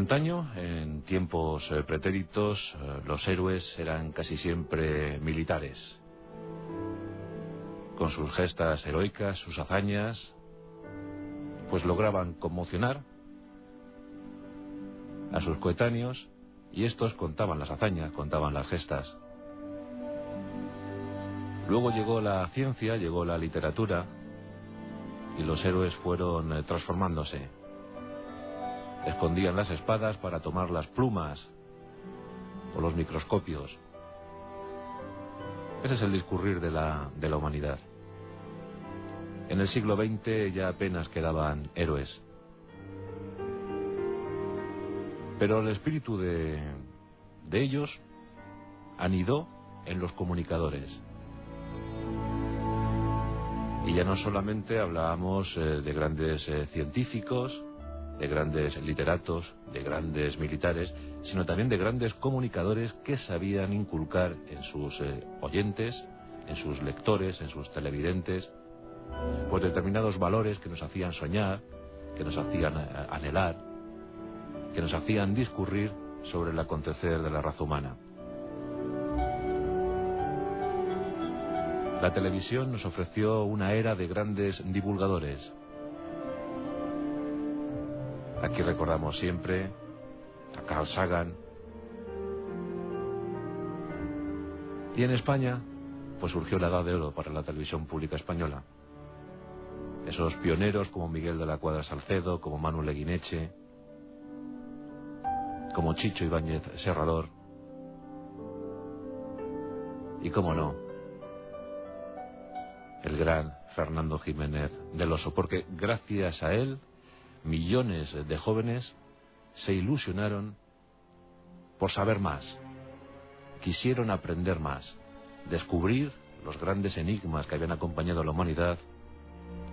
Antaño, en tiempos eh, pretéritos, eh, los héroes eran casi siempre militares, con sus gestas heroicas, sus hazañas, pues lograban conmocionar a sus coetáneos y estos contaban las hazañas, contaban las gestas. Luego llegó la ciencia, llegó la literatura y los héroes fueron eh, transformándose Escondían las espadas para tomar las plumas o los microscopios. Ese es el discurrir de la, de la humanidad. En el siglo XX ya apenas quedaban héroes. Pero el espíritu de, de ellos anidó en los comunicadores. Y ya no solamente hablábamos eh, de grandes eh, científicos, de grandes literatos, de grandes militares, sino también de grandes comunicadores que sabían inculcar en sus eh, oyentes, en sus lectores, en sus televidentes, pues determinados valores que nos hacían soñar, que nos hacían eh, anhelar, que nos hacían discurrir sobre el acontecer de la raza humana. La televisión nos ofreció una era de grandes divulgadores, Aquí recordamos siempre a Carl Sagan. Y en España, pues surgió la edad de oro para la televisión pública española. Esos pioneros como Miguel de la Cuadra Salcedo, como Manuel Leguineche, como Chicho Ibáñez Serrador. Y cómo no, el gran Fernando Jiménez del Oso, porque gracias a él millones de jóvenes se ilusionaron por saber más, quisieron aprender más, descubrir los grandes enigmas que habían acompañado a la humanidad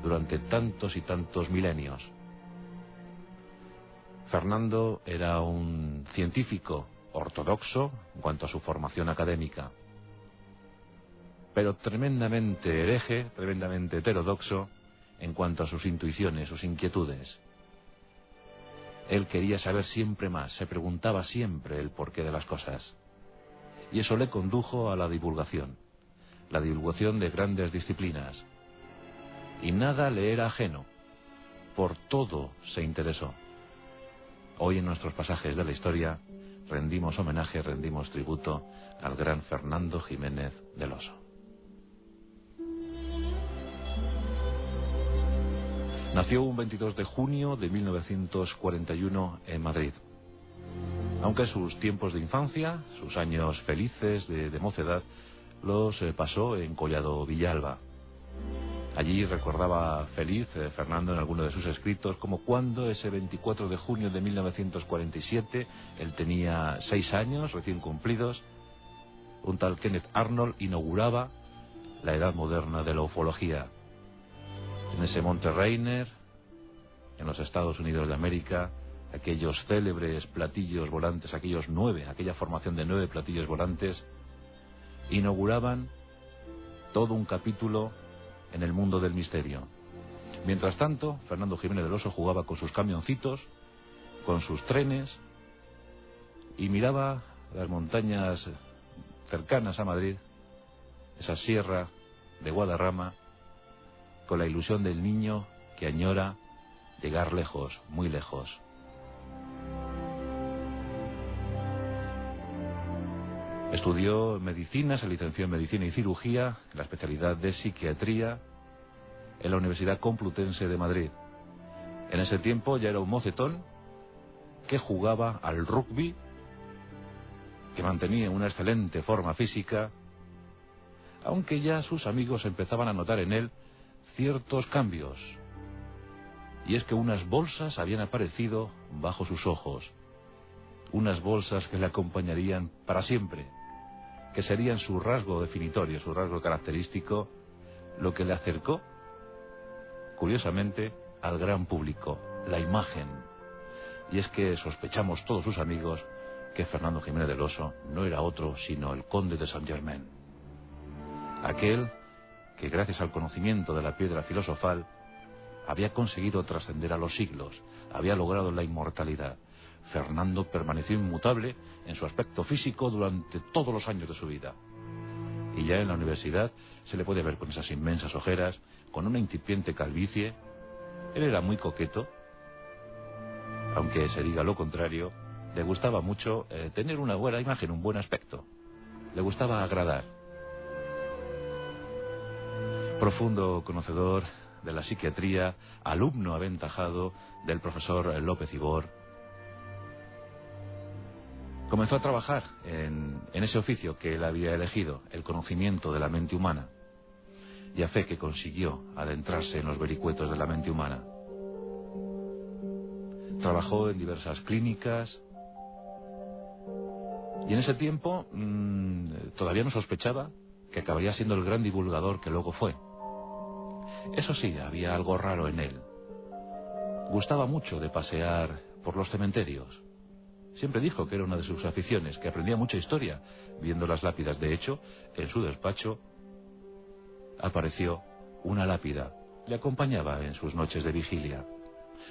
durante tantos y tantos milenios. Fernando era un científico ortodoxo en cuanto a su formación académica, pero tremendamente hereje, tremendamente heterodoxo en cuanto a sus intuiciones, sus inquietudes. Él quería saber siempre más, se preguntaba siempre el porqué de las cosas. Y eso le condujo a la divulgación, la divulgación de grandes disciplinas. Y nada le era ajeno, por todo se interesó. Hoy en nuestros pasajes de la historia rendimos homenaje, rendimos tributo al gran Fernando Jiménez del Oso. Nació un 22 de junio de 1941 en Madrid. Aunque sus tiempos de infancia, sus años felices de, mocedad, los eh, pasó en Collado Villalba. Allí recordaba feliz eh, Fernando en alguno de sus escritos como cuando ese 24 de junio de 1947, él tenía seis años recién cumplidos, un tal Kenneth Arnold inauguraba la edad moderna de la ufología en ese Monte Rainer, en los Estados Unidos de América, aquellos célebres platillos volantes, aquellos nueve, aquella formación de nueve platillos volantes, inauguraban todo un capítulo en el mundo del misterio. Mientras tanto, Fernando Jiménez del Oso jugaba con sus camioncitos, con sus trenes, y miraba las montañas cercanas a Madrid, esa sierra de Guadarrama, con la ilusión del niño que añora llegar lejos, muy lejos. Estudió medicina, se licenció en medicina y cirugía, en la especialidad de psiquiatría, en la Universidad Complutense de Madrid. En ese tiempo ya era un mocetón que jugaba al rugby, que mantenía una excelente forma física, aunque ya sus amigos empezaban a notar en él ciertos cambios. Y es que unas bolsas habían aparecido bajo sus ojos, unas bolsas que le acompañarían para siempre, que serían su rasgo definitorio, su rasgo característico, lo que le acercó, curiosamente, al gran público, la imagen. Y es que sospechamos todos sus amigos que Fernando Jiménez del Oso no era otro sino el conde de Saint Germain. Aquel que gracias al conocimiento de la piedra filosofal había conseguido trascender a los siglos, había logrado la inmortalidad. Fernando permaneció inmutable en su aspecto físico durante todos los años de su vida. Y ya en la universidad se le puede ver con esas inmensas ojeras, con una incipiente calvicie, él era muy coqueto, aunque se diga lo contrario, le gustaba mucho eh, tener una buena imagen, un buen aspecto. Le gustaba agradar. Profundo conocedor de la psiquiatría, alumno aventajado del profesor López Ibor, comenzó a trabajar en, ese oficio que él había elegido, el conocimiento de la mente humana y a fe que consiguió adentrarse en los vericuetos de la mente humana. Trabajó en diversas clínicas y en ese tiempo mmm, todavía no sospechaba que acabaría siendo el gran divulgador que luego fue. Eso sí, había algo raro en él. Gustaba mucho de pasear por los cementerios. Siempre dijo que era una de sus aficiones, que aprendía mucha historia viendo las lápidas. De hecho, en su despacho apareció una lápida. Le acompañaba en sus noches de vigilia.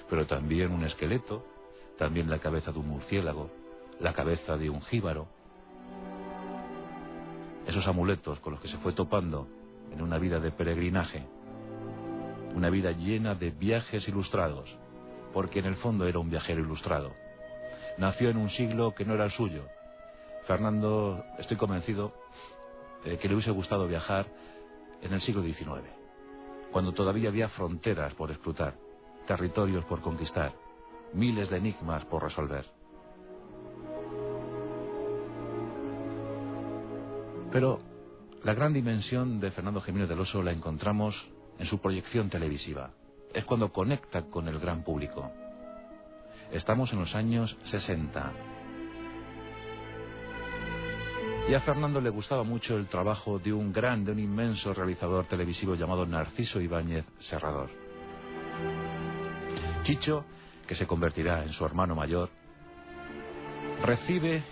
Pero también un esqueleto, también la cabeza de un murciélago, la cabeza de un jíbaro. Esos amuletos con los que se fue topando en una vida de peregrinaje. Una vida llena de viajes ilustrados, porque en el fondo era un viajero ilustrado. Nació en un siglo que no era el suyo. Fernando, estoy convencido, eh, que le hubiese gustado viajar en el siglo XIX, cuando todavía había fronteras por escrutar, territorios por conquistar, miles de enigmas por resolver. Pero la gran dimensión de Fernando Jiménez del Oso la encontramos en su proyección televisiva. Es cuando conecta con el gran público. Estamos en los años 60. Y a Fernando le gustaba mucho el trabajo de un gran, de un inmenso realizador televisivo llamado Narciso Ibáñez Serrador. Chicho, que se convertirá en su hermano mayor, recibe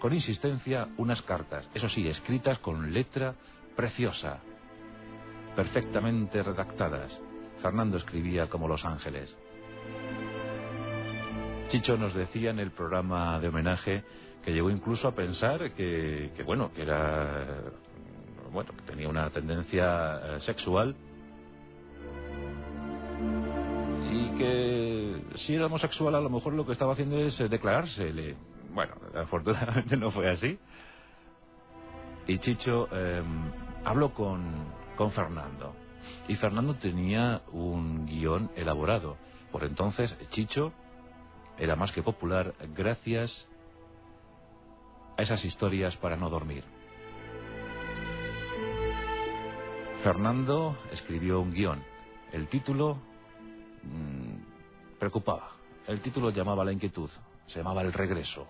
con insistencia unas cartas, eso sí, escritas con letra preciosa, perfectamente redactadas. Fernando escribía como Los Ángeles. Chicho nos decía en el programa de homenaje que llegó incluso a pensar que, que bueno, que era, bueno, que tenía una tendencia eh, sexual y que si era homosexual a lo mejor lo que estaba haciendo es eh, declarársele. Bueno, afortunadamente no fue así. Y Chicho eh, habló con, con Fernando. Y Fernando tenía un guion elaborado. Por entonces, Chicho era más que popular gracias a esas historias para no dormir. Fernando escribió un guion. El título mmm, preocupaba. El título llamaba la inquietud. Se llamaba El regreso.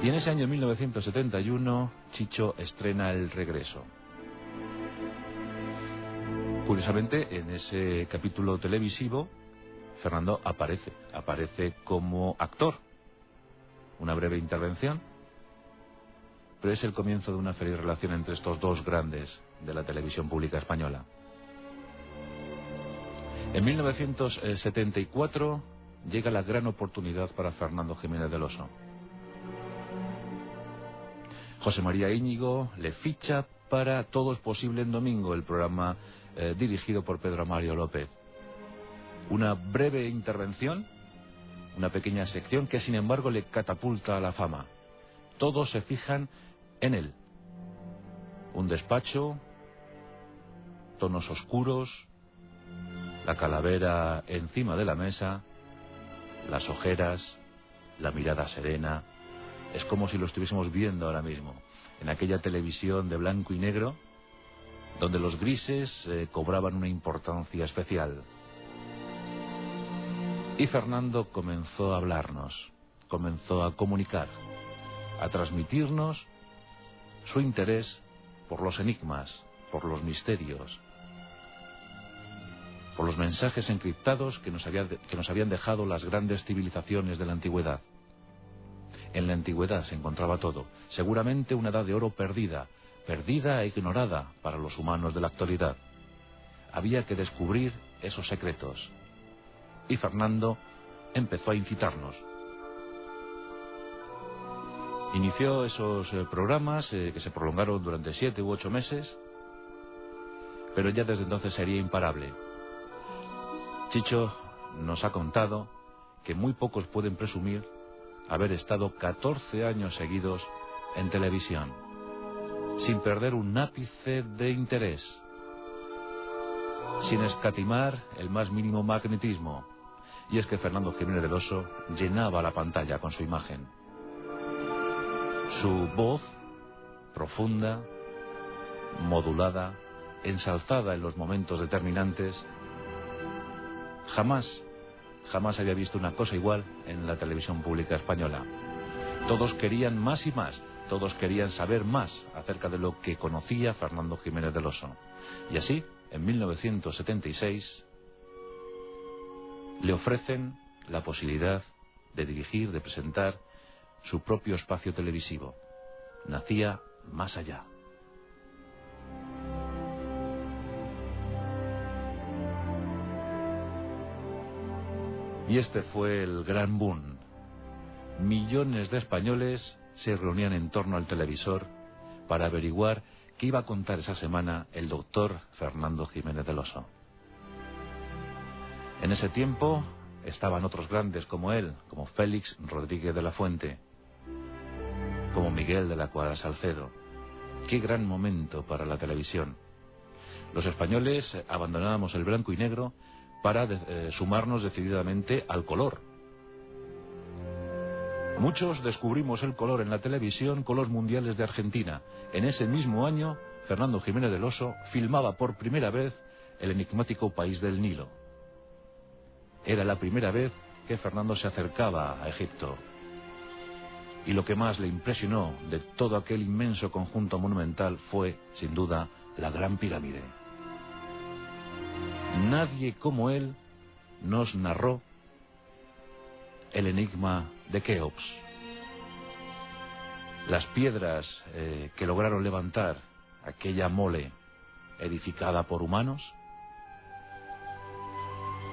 Y en ese año 1971, Chicho estrena El regreso. Curiosamente, en ese capítulo televisivo, Fernando aparece, aparece como actor. Una breve intervención, pero es el comienzo de una feliz relación entre estos dos grandes de la televisión pública española. En 1974 llega la gran oportunidad para Fernando Jiménez del Oso. José María Íñigo le ficha para Todo es posible en domingo, el programa eh, dirigido por Pedro Mario López. Una breve intervención, una pequeña sección que sin embargo le catapulta a la fama. Todos se fijan en él. Un despacho, tonos oscuros, la calavera encima de la mesa, las ojeras, la mirada serena. Es como si lo estuviésemos viendo ahora mismo, en aquella televisión de blanco y negro, donde los grises eh, cobraban una importancia especial. Y Fernando comenzó a hablarnos, comenzó a comunicar, a transmitirnos su interés por los enigmas, por los misterios, por los mensajes encriptados que nos, que nos habían dejado las grandes civilizaciones de la antigüedad. En la antigüedad se encontraba todo, seguramente una edad de oro perdida, perdida e ignorada para los humanos de la actualidad. Había que descubrir esos secretos, y Fernando empezó a incitarnos. Inició esos eh, programas eh, que se prolongaron durante siete u ocho meses, pero ya desde entonces sería imparable. Chicho nos ha contado que muy pocos pueden presumir haber estado 14 años seguidos en televisión, sin perder un ápice de interés, sin escatimar el más mínimo magnetismo, y es que Fernando Jiménez del Oso llenaba la pantalla con su imagen. Su voz, profunda, modulada, ensalzada en los momentos determinantes, jamás, jamás había visto una cosa igual en la televisión pública española. Todos querían más y más, todos querían saber más acerca de lo que conocía Fernando Jiménez del Oso. Y así, en 1976, le ofrecen la posibilidad de dirigir, de presentar su propio espacio televisivo. Nacía más allá. Y este fue el gran boom. Millones de españoles se reunían en torno al televisor para averiguar qué iba a contar esa semana el doctor Fernando Jiménez del Oso. En ese tiempo estaban otros grandes como él, como Félix Rodríguez de la Fuente, como Miguel de la Cuadra Salcedo. Qué gran momento para la televisión. Los españoles abandonábamos el blanco y negro para eh, sumarnos decididamente al color. Muchos descubrimos el color en la televisión con los mundiales de Argentina. En ese mismo año, Fernando Jiménez del Oso filmaba por primera vez el enigmático país del Nilo. Era la primera vez que Fernando se acercaba a Egipto. Y lo que más le impresionó de todo aquel inmenso conjunto monumental fue, sin duda, la Gran Pirámide. Nadie como él nos narró el enigma de Keops. Las piedras eh, que lograron levantar aquella mole edificada por humanos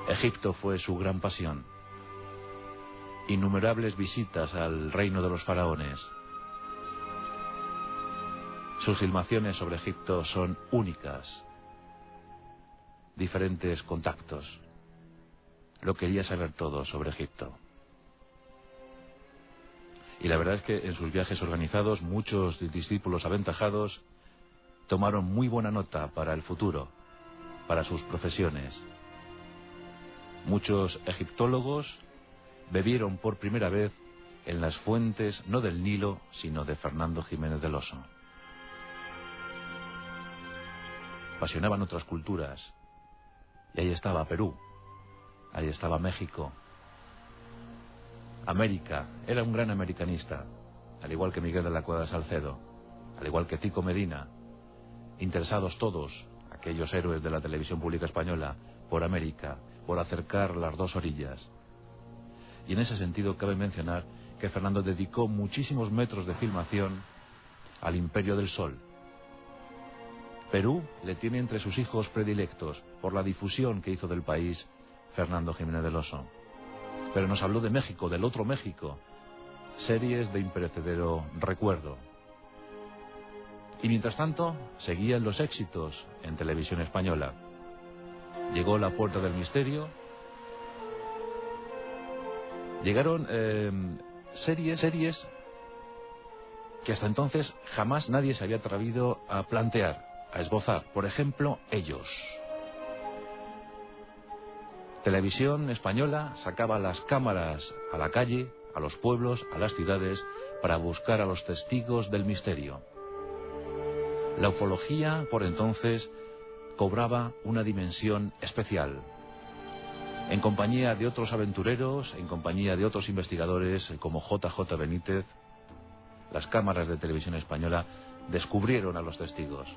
Egipto fue su gran pasión. Innumerables visitas al reino de los faraones. Sus filmaciones sobre Egipto son únicas. Diferentes contactos. Lo quería saber todo sobre Egipto. Y la verdad es que en sus viajes organizados muchos discípulos aventajados tomaron muy buena nota para el futuro, para sus profesiones. Muchos egiptólogos bebieron por primera vez en las fuentes no del Nilo, sino de Fernando Jiménez del Oso. Apasionaban otras culturas. Y ahí estaba Perú, ahí estaba México. América, era un gran americanista, al igual que Miguel de la Cuadra Salcedo, al igual que Tico Medina, interesados todos, aquellos héroes de la televisión pública española, por América, por acercar las dos orillas. Y en ese sentido cabe mencionar que Fernando dedicó muchísimos metros de filmación al Imperio del Sol. Perú le tiene entre sus hijos predilectos por la difusión que hizo del país Fernando Jiménez del Oso. Pero nos habló de México, del otro México, series de imperecedero recuerdo. Y mientras tanto, seguían los éxitos en televisión española. Llegó la puerta del misterio. Llegaron em, series, series que hasta entonces jamás nadie se había atrevido a plantear, a esbozar. Por ejemplo, ellos. Televisión española sacaba las cámaras a la calle, a los pueblos, a las ciudades, para buscar a los testigos del misterio. La ufología, por entonces, cobraba una dimensión especial. En compañía de otros aventureros, en compañía de otros investigadores como JJ Benítez, las cámaras de televisión española descubrieron a los testigos,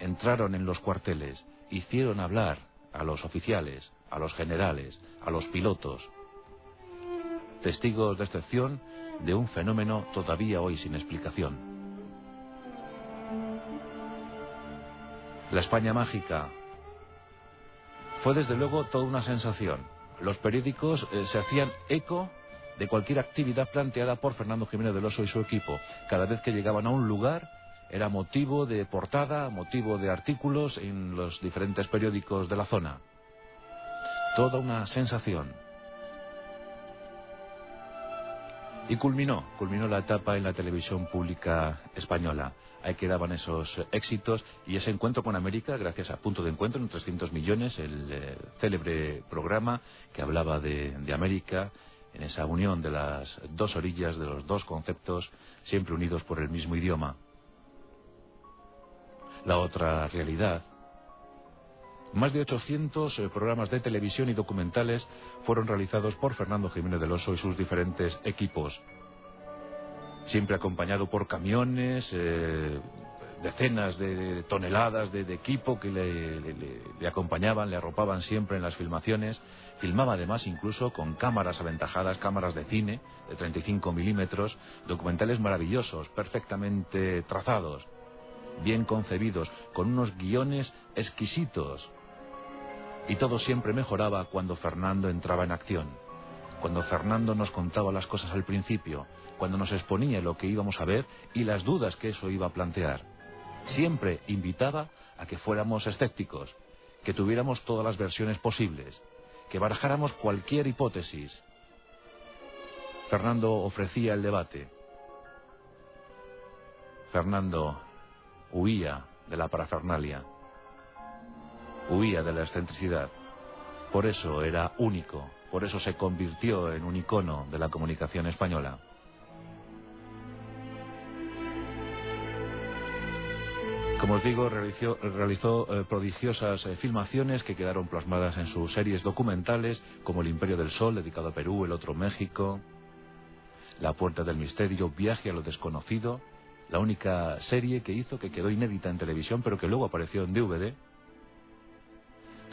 entraron en los cuarteles, hicieron hablar a los oficiales, a los generales, a los pilotos, testigos de excepción de un fenómeno todavía hoy sin explicación. La España mágica fue desde luego toda una sensación. Los periódicos eh, se hacían eco de cualquier actividad planteada por Fernando Jiménez del Oso y su equipo. Cada vez que llegaban a un lugar era motivo de portada, motivo de artículos en los diferentes periódicos de la zona. Toda una sensación. Y culminó, culminó la etapa en la televisión pública española. Ahí quedaban esos éxitos y ese encuentro con América, gracias a Punto de Encuentro en 300 millones, el eh, célebre programa que hablaba de, de América, en esa unión de las dos orillas, de los dos conceptos, siempre unidos por el mismo idioma. La otra realidad más de 800 eh, programas de televisión y documentales fueron realizados por Fernando Jiménez del Oso y sus diferentes equipos. Siempre acompañado por camiones, eh, decenas de toneladas de, equipo que le, acompañaban, le arropaban siempre en las filmaciones. Filmaba además incluso con cámaras aventajadas, cámaras de cine de 35 milímetros, documentales maravillosos, perfectamente trazados, bien concebidos, con unos guiones exquisitos. Y todo siempre mejoraba cuando Fernando entraba en acción, cuando Fernando nos contaba las cosas al principio, cuando nos exponía lo que íbamos a ver y las dudas que eso iba a plantear. Siempre invitaba a que fuéramos escépticos, que tuviéramos todas las versiones posibles, que barajáramos cualquier hipótesis. Fernando ofrecía el debate. Fernando huía de la parafernalia huía de la excentricidad. Por eso era único, por eso se convirtió en un icono de la comunicación española. Como os digo, realizó, eh, prodigiosas eh, filmaciones que quedaron plasmadas en sus series documentales, como El Imperio del Sol, dedicado a Perú, El Otro México, La Puerta del Misterio, Viaje a lo Desconocido, la única serie que hizo que quedó inédita en televisión, pero que luego apareció en DVD,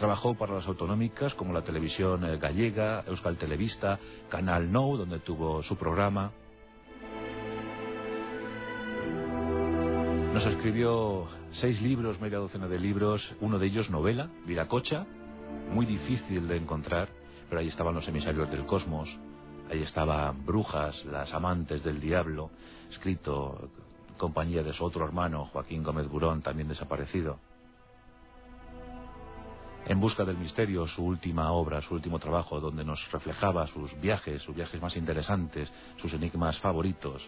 Trabajó para las autonómicas como la televisión eh, gallega, Euskal Televista, Canal Nou, donde tuvo su programa. Nos escribió seis libros, media docena de libros, uno de ellos novela, Viracocha, muy difícil de encontrar, pero ahí estaban los emisarios del cosmos, ahí estaban Brujas, las amantes del diablo, escrito compañía de su otro hermano, Joaquín Gómez Burón, también desaparecido. En busca del misterio, su última obra, su último trabajo, donde nos reflejaba sus viajes, sus viajes más interesantes, sus enigmas favoritos.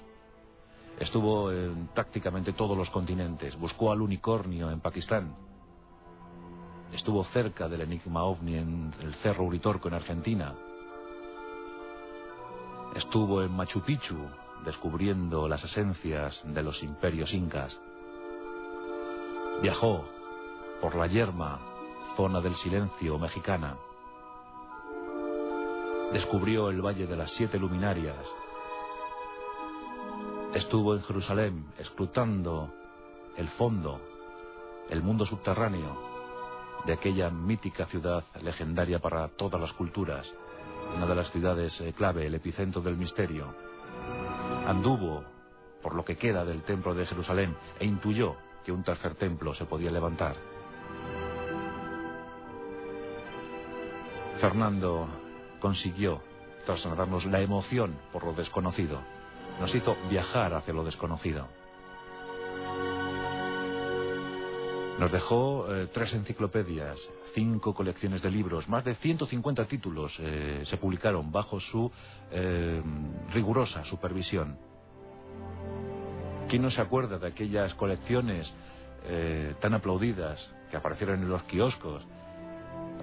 Estuvo en prácticamente todos los continentes, buscó al unicornio en Pakistán, estuvo cerca del enigma ovni en el Cerro Uritorco en Argentina, estuvo en Machu Picchu descubriendo las esencias de los imperios incas, viajó por la yerma zona del silencio mexicana. Descubrió el Valle de las Siete Luminarias. Estuvo en Jerusalén escrutando el fondo, el mundo subterráneo de aquella mítica ciudad legendaria para todas las culturas, una de las ciudades eh, clave, el epicentro del misterio. Anduvo por lo que queda del templo de Jerusalén e intuyó que un tercer templo se podía levantar. Fernando consiguió trasladarnos la emoción por lo desconocido. Nos hizo viajar hacia lo desconocido. Nos dejó eh, tres enciclopedias, cinco colecciones de libros, más de 150 títulos eh, se publicaron bajo su eh, rigurosa supervisión. ¿Quién no se acuerda de aquellas colecciones tan aplaudidas que aparecieron en los kioscos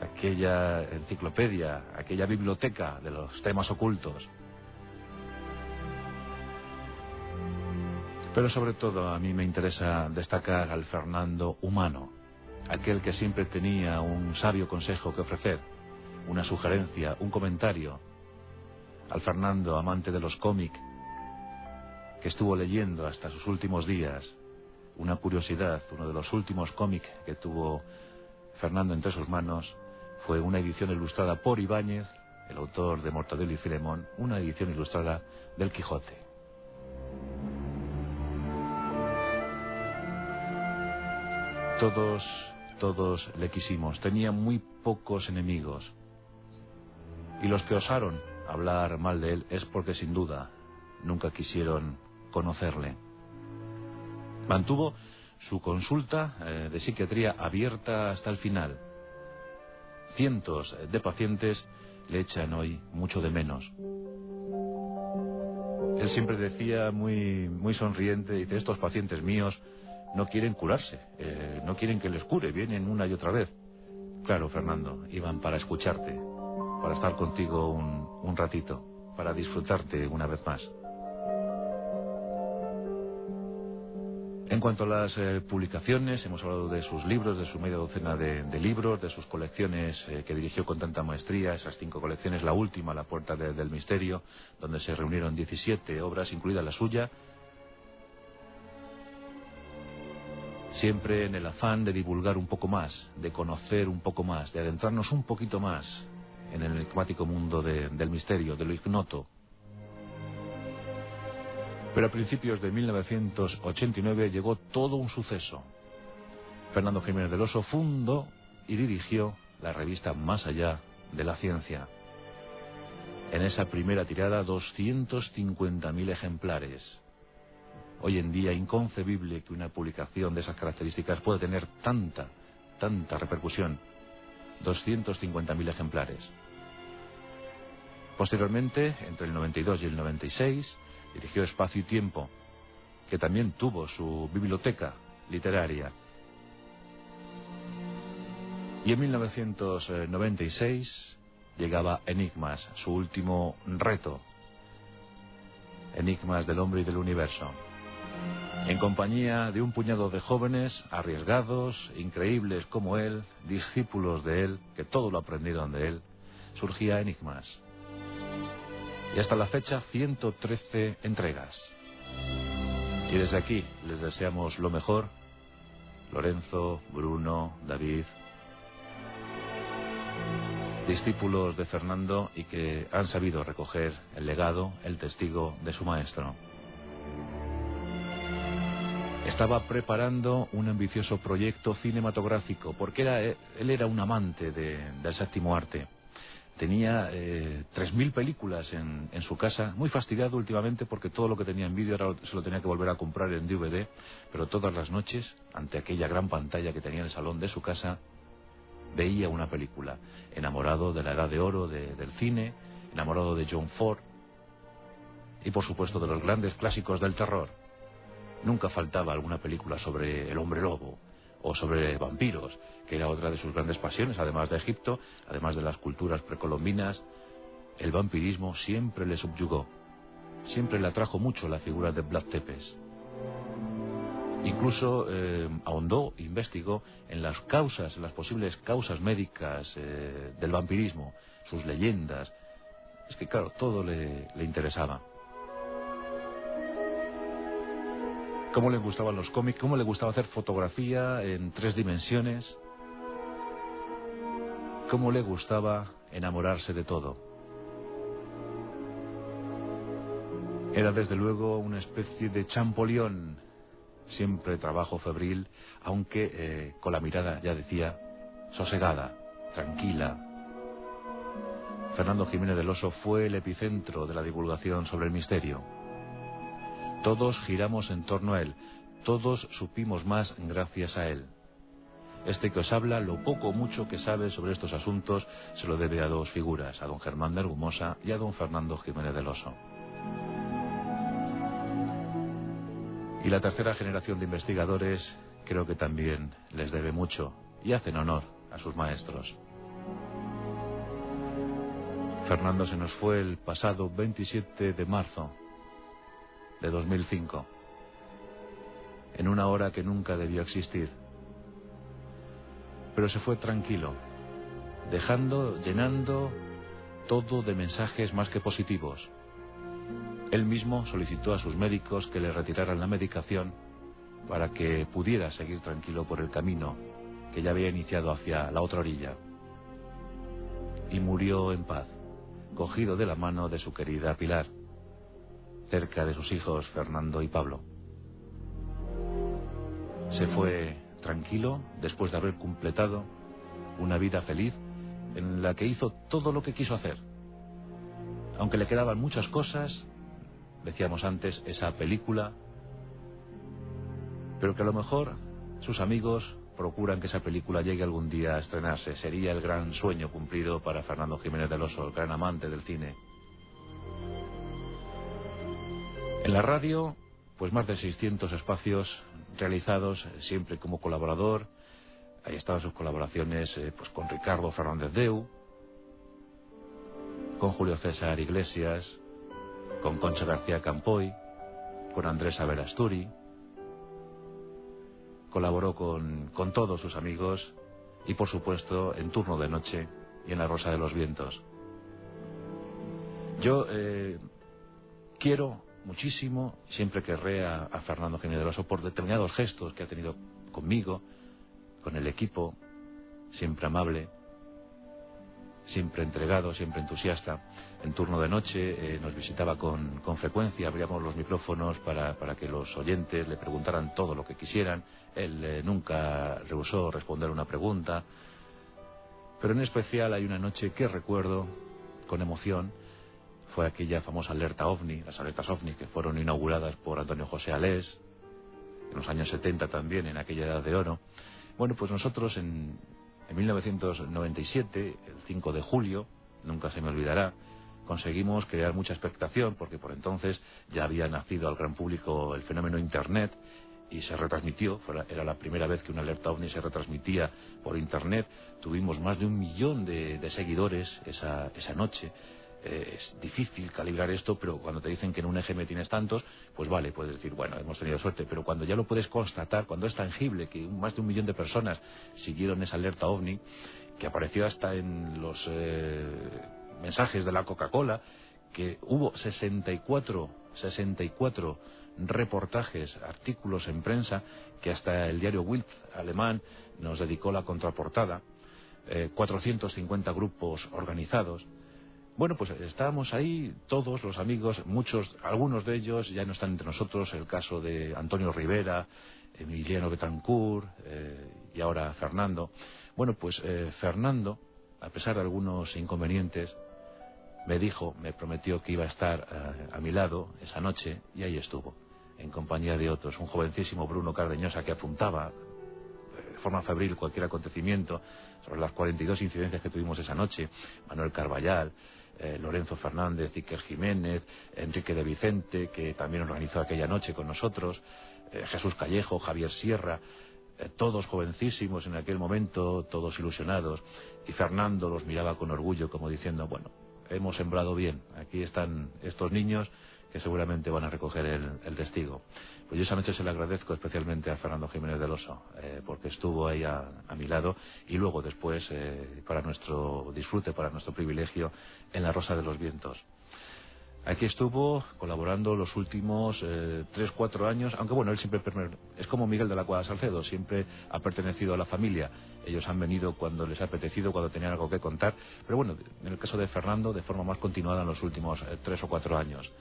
aquella enciclopedia, aquella biblioteca de los temas ocultos. Pero sobre todo a mí me interesa destacar al Fernando humano, aquel que siempre tenía un sabio consejo que ofrecer, una sugerencia, un comentario, al Fernando amante de los cómics, que estuvo leyendo hasta sus últimos días, una curiosidad, uno de los últimos cómics que tuvo Fernando entre sus manos fue una edición ilustrada por Ibáñez, el autor de Mortadelo y Filemón, una edición ilustrada del Quijote. Todos, todos le quisimos, tenía muy pocos enemigos. Y los que osaron hablar mal de él es porque sin duda nunca quisieron conocerle. Mantuvo su consulta eh, de psiquiatría abierta hasta el final. Cientos de pacientes le echan hoy mucho de menos. Él siempre decía muy, muy sonriente, dice, estos pacientes míos no quieren curarse, eh, no quieren que les cure, vienen una y otra vez. Claro, Fernando, iban para escucharte, para estar contigo un, un ratito, para disfrutarte una vez más. En cuanto a las eh, publicaciones, hemos hablado de sus libros, de su media docena de, libros, de sus colecciones eh, que dirigió con tanta maestría, esas cinco colecciones, la última, La Puerta del Misterio, donde se reunieron 17 obras, incluida la suya, siempre en el afán de divulgar un poco más, de conocer un poco más, de adentrarnos un poquito más en el enigmático mundo del misterio, de lo ignoto, pero a principios de 1989 llegó todo un suceso. Fernando Jiménez del Oso fundó y dirigió la revista Más allá de la ciencia. En esa primera tirada, 250.000 ejemplares. Hoy en día, inconcebible que una publicación de esas características pueda tener tanta, tanta repercusión. 250.000 ejemplares. Posteriormente, entre el 92 y el 96, dirigió Espacio y Tiempo, que también tuvo su biblioteca literaria. Y en 1996 llegaba Enigmas, su último reto. Enigmas del hombre y del universo. En compañía de un puñado de jóvenes arriesgados, increíbles como él, discípulos de él, que todo lo aprendieron de él, surgía Enigmas. Y hasta la fecha 113 entregas. Y desde aquí les deseamos lo mejor. Lorenzo, Bruno, David, discípulos de Fernando y que han sabido recoger el legado, el testigo de su maestro. Estaba preparando un ambicioso proyecto cinematográfico porque era, él era un amante del séptimo arte tenía eh, 3.000 películas en, en, su casa, muy fastidiado últimamente porque todo lo que tenía en vídeo se lo tenía que volver a comprar en DVD, pero todas las noches, ante aquella gran pantalla que tenía en el salón de su casa, veía una película, enamorado de la edad de oro del cine, enamorado de John Ford y por supuesto de los grandes clásicos del terror. Nunca faltaba alguna película sobre el hombre lobo, o sobre vampiros, que era otra de sus grandes pasiones, además de Egipto, además de las culturas precolombinas, el vampirismo siempre le subyugó. Siempre le atrajo mucho la figura de Vlad Tepes. Incluso eh, ahondó, investigó en las causas, en las posibles causas médicas eh, del vampirismo, sus leyendas. Es que claro, todo le interesaba. Cómo le gustaban los cómics, cómo le gustaba hacer fotografía en tres dimensiones, cómo le gustaba enamorarse de todo. Era desde luego una especie de champolión, siempre trabajo febril, aunque eh, con la mirada, ya decía, sosegada, tranquila. Fernando Jiménez del Oso fue el epicentro de la divulgación sobre el misterio. Todos giramos en torno a Él, todos supimos más gracias a Él. Este que os habla, lo poco o mucho que sabe sobre estos asuntos, se lo debe a dos figuras, a don Germán de Argumosa y a don Fernando Jiménez del Oso. Y la tercera generación de investigadores creo que también les debe mucho y hacen honor a sus maestros. Fernando se nos fue el pasado 27 de marzo de 2005, en una hora que nunca debió existir. Pero se fue tranquilo, dejando, llenando todo de mensajes más que positivos. Él mismo solicitó a sus médicos que le retiraran la medicación para que pudiera seguir tranquilo por el camino que ya había iniciado hacia la otra orilla. Y murió en paz cogido de la mano de su querida Pilar, cerca de sus hijos Fernando y Pablo. Se fue tranquilo después de haber completado una vida feliz en la que hizo todo lo que quiso hacer. Aunque le quedaban muchas cosas, decíamos antes, esa película, pero que a lo mejor sus amigos procuran que esa película llegue algún día a estrenarse. Sería el gran sueño cumplido para Fernando Jiménez del Oso, el gran amante del cine. En la radio, pues más de 600 espacios realizados siempre como colaborador. Ahí estaban sus colaboraciones eh, pues con Ricardo Fernández Deu, con Julio César Iglesias, con Concha García Campoy, con Andrés Averasturi, Colaboró con, todos sus amigos y, por supuesto, en turno de noche y en La Rosa de los Vientos. Yo eh, quiero muchísimo, siempre querré a, Fernando Generoso por determinados gestos que ha tenido conmigo, con el equipo, siempre amable, siempre entregado, siempre entusiasta. En turno de noche eh, nos visitaba con, frecuencia, abríamos los micrófonos para, que los oyentes le preguntaran todo lo que quisieran. Él eh, nunca rehusó responder una pregunta. Pero en especial hay una noche que recuerdo con emoción, fue aquella famosa alerta OVNI, las alertas OVNI que fueron inauguradas por Antonio José Alés, en los años 70 también, en aquella edad de oro. Bueno, pues nosotros en, en 1997, el 5 de julio, nunca se me olvidará, conseguimos crear mucha expectación porque por entonces ya había nacido al gran público el fenómeno Internet y se retransmitió, era la primera vez que una alerta ovni se retransmitía por Internet, tuvimos más de un millón de, seguidores esa, esa noche, eh, es difícil calibrar esto, pero cuando te dicen que en un EGM tienes tantos, pues vale, puedes decir, bueno, hemos tenido suerte, pero cuando ya lo puedes constatar, cuando es tangible que más de un millón de personas siguieron esa alerta ovni, que apareció hasta en los eh, mensajes de la Coca-Cola, que hubo 64, 64 reportajes, artículos en prensa, que hasta el diario Wild alemán nos dedicó la contraportada, 450 eh, grupos organizados, bueno, pues estábamos ahí todos los amigos, muchos, algunos de ellos ya no están entre nosotros, el caso de Antonio Rivera, Emiliano Betancourt eh, y ahora Fernando. Bueno, pues eh, Fernando, a pesar de algunos inconvenientes, me dijo, me prometió que iba a estar eh, a mi lado esa noche y ahí estuvo, en compañía de otros. Un jovencísimo Bruno Cardeñosa que apuntaba de forma febril cualquier acontecimiento sobre las 42 incidencias que tuvimos esa noche, Manuel Carballal, eh, Lorenzo Fernández, Iker Jiménez, Enrique de Vicente, que también organizó aquella noche con nosotros, eh, Jesús Callejo, Javier Sierra, eh, todos jovencísimos en aquel momento, todos ilusionados, y Fernando los miraba con orgullo como diciendo, bueno, hemos sembrado bien, aquí están estos niños que seguramente van a recoger el, testigo. Pues yo esa noche se le agradezco especialmente a Fernando Jiménez del Oso, eh, porque estuvo ahí a, mi lado y luego después, eh, para nuestro disfrute, para nuestro privilegio, en La Rosa de los Vientos. Aquí estuvo colaborando los últimos eh, tres, cuatro años, aunque bueno, él siempre es como Miguel de la Cuadra Salcedo, siempre ha pertenecido a la familia. Ellos han venido cuando les ha apetecido, cuando tenían algo que contar. Pero bueno, en el caso de Fernando, de forma más continuada en los últimos tres o cuatro años.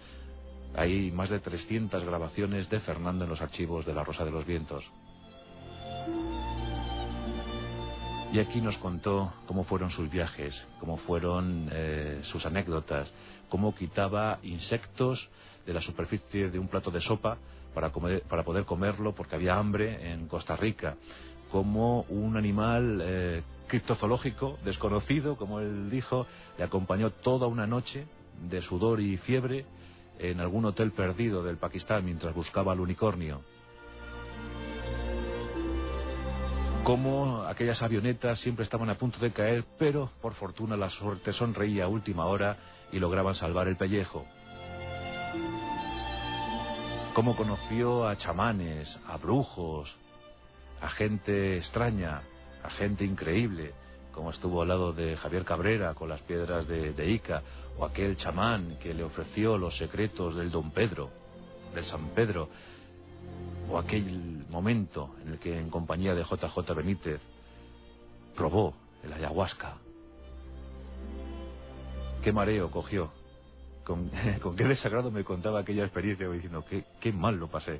Hay más de 300 grabaciones de Fernando en los archivos de La Rosa de los Vientos. Y aquí nos contó cómo fueron sus viajes, cómo fueron eh, sus anécdotas, cómo quitaba insectos de la superficie de un plato de sopa para, para poder comerlo porque había hambre en Costa Rica, cómo un animal eh, criptozoológico desconocido, como él dijo, le acompañó toda una noche de sudor y fiebre en algún hotel perdido del Pakistán mientras buscaba al unicornio. Cómo aquellas avionetas siempre estaban a punto de caer, pero por fortuna la suerte sonreía a última hora y lograban salvar el pellejo. Cómo conoció a chamanes, a brujos, a gente extraña, a gente increíble, como estuvo al lado de Javier Cabrera con las piedras de, de, Ica, o aquel chamán que le ofreció los secretos del Don Pedro, del San Pedro, o aquel momento en el que en compañía de JJ Benítez probó el ayahuasca. Qué mareo cogió, con, qué desagrado me contaba aquella experiencia diciendo qué, qué mal lo pasé.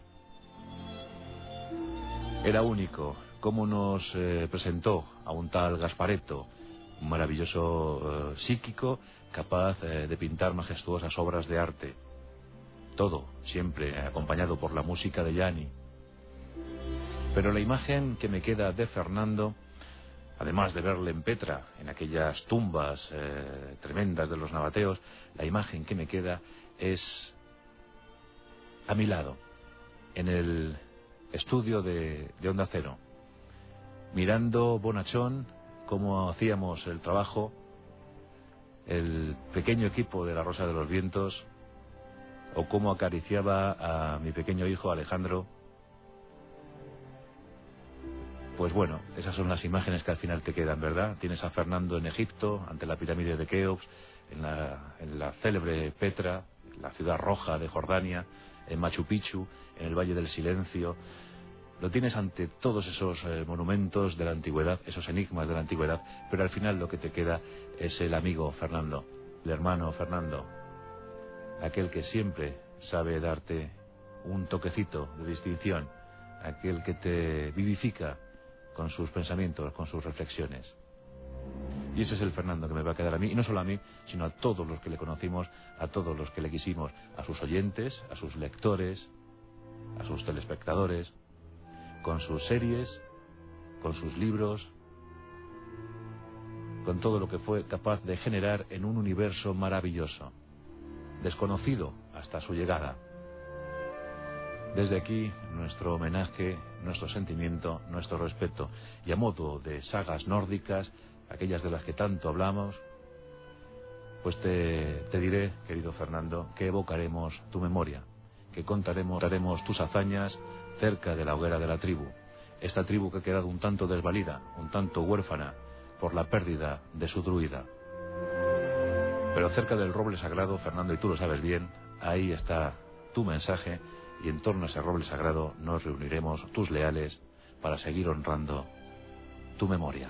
Era único, cómo nos eh, presentó a un tal Gaspareto, un maravilloso eh, psíquico capaz eh, de pintar majestuosas obras de arte. Todo, siempre acompañado por la música de Yanni. Pero la imagen que me queda de Fernando, además de verle en Petra, en aquellas tumbas tremendas de los nabateos, la imagen que me queda es a mi lado, en el estudio de, de Onda Cero mirando bonachón cómo hacíamos el trabajo, el pequeño equipo de la Rosa de los Vientos, o cómo acariciaba a mi pequeño hijo Alejandro. Pues bueno, esas son las imágenes que al final te quedan, ¿verdad? Tienes a Fernando en Egipto, ante la pirámide de Keops, en la, en la célebre Petra, la ciudad roja de Jordania, en Machu Picchu, en el Valle del Silencio, lo tienes ante todos esos eh, monumentos de la antigüedad, esos enigmas de la antigüedad, pero al final lo que te queda es el amigo Fernando, el hermano Fernando, aquel que siempre sabe darte un toquecito de distinción, aquel que te vivifica con sus pensamientos, con sus reflexiones. Y ese es el Fernando que me va a quedar a mí, y no solo a mí, sino a todos los que le conocimos, a todos los que le quisimos, a sus oyentes, a sus lectores, a sus telespectadores, con sus series, con sus libros, con todo lo que fue capaz de generar en un universo maravilloso, desconocido hasta su llegada. Desde aquí, nuestro homenaje, nuestro sentimiento, nuestro respeto, y a modo de sagas nórdicas, aquellas de las que tanto hablamos, pues te, diré, querido Fernando, que evocaremos tu memoria, que contaremos, contaremos tus hazañas, cerca de la hoguera de la tribu. Esta tribu que ha quedado un tanto desvalida, un tanto huérfana por la pérdida de su druida. Pero cerca del roble sagrado, Fernando, y tú lo sabes bien, ahí está tu mensaje y en torno a ese roble sagrado nos reuniremos tus leales para seguir honrando tu memoria.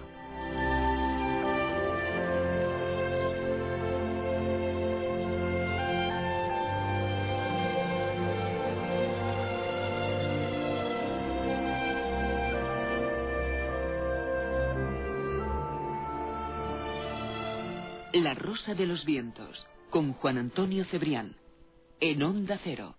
La Rosa de los Vientos, con Juan Antonio Cebrián, en Onda Cero.